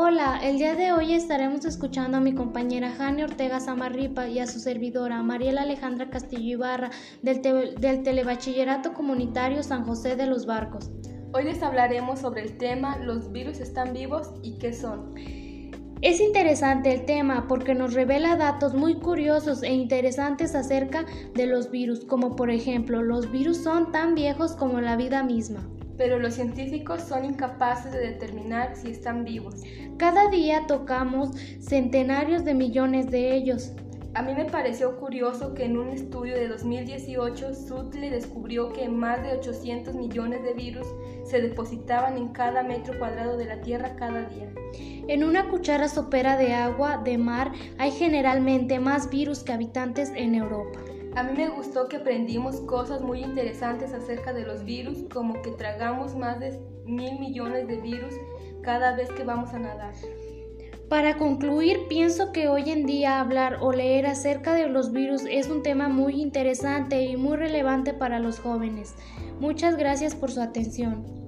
Hola, el día de hoy estaremos escuchando a mi compañera Jane Ortega Samarripa y a su servidora Mariela Alejandra Castillo Ibarra del, del Telebachillerato Comunitario San José de los Barcos. Hoy les hablaremos sobre el tema ¿Los virus están vivos y qué son? Es interesante el tema porque nos revela datos muy curiosos e interesantes acerca de los virus, como por ejemplo, los virus son tan viejos como la vida misma pero los científicos son incapaces de determinar si están vivos. Cada día tocamos centenarios de millones de ellos. A mí me pareció curioso que en un estudio de 2018 Sutle descubrió que más de 800 millones de virus se depositaban en cada metro cuadrado de la Tierra cada día. En una cuchara sopera de agua de mar hay generalmente más virus que habitantes en Europa. A mí me gustó que aprendimos cosas muy interesantes acerca de los virus, como que tragamos más de mil millones de virus cada vez que vamos a nadar. Para concluir, pienso que hoy en día hablar o leer acerca de los virus es un tema muy interesante y muy relevante para los jóvenes. Muchas gracias por su atención.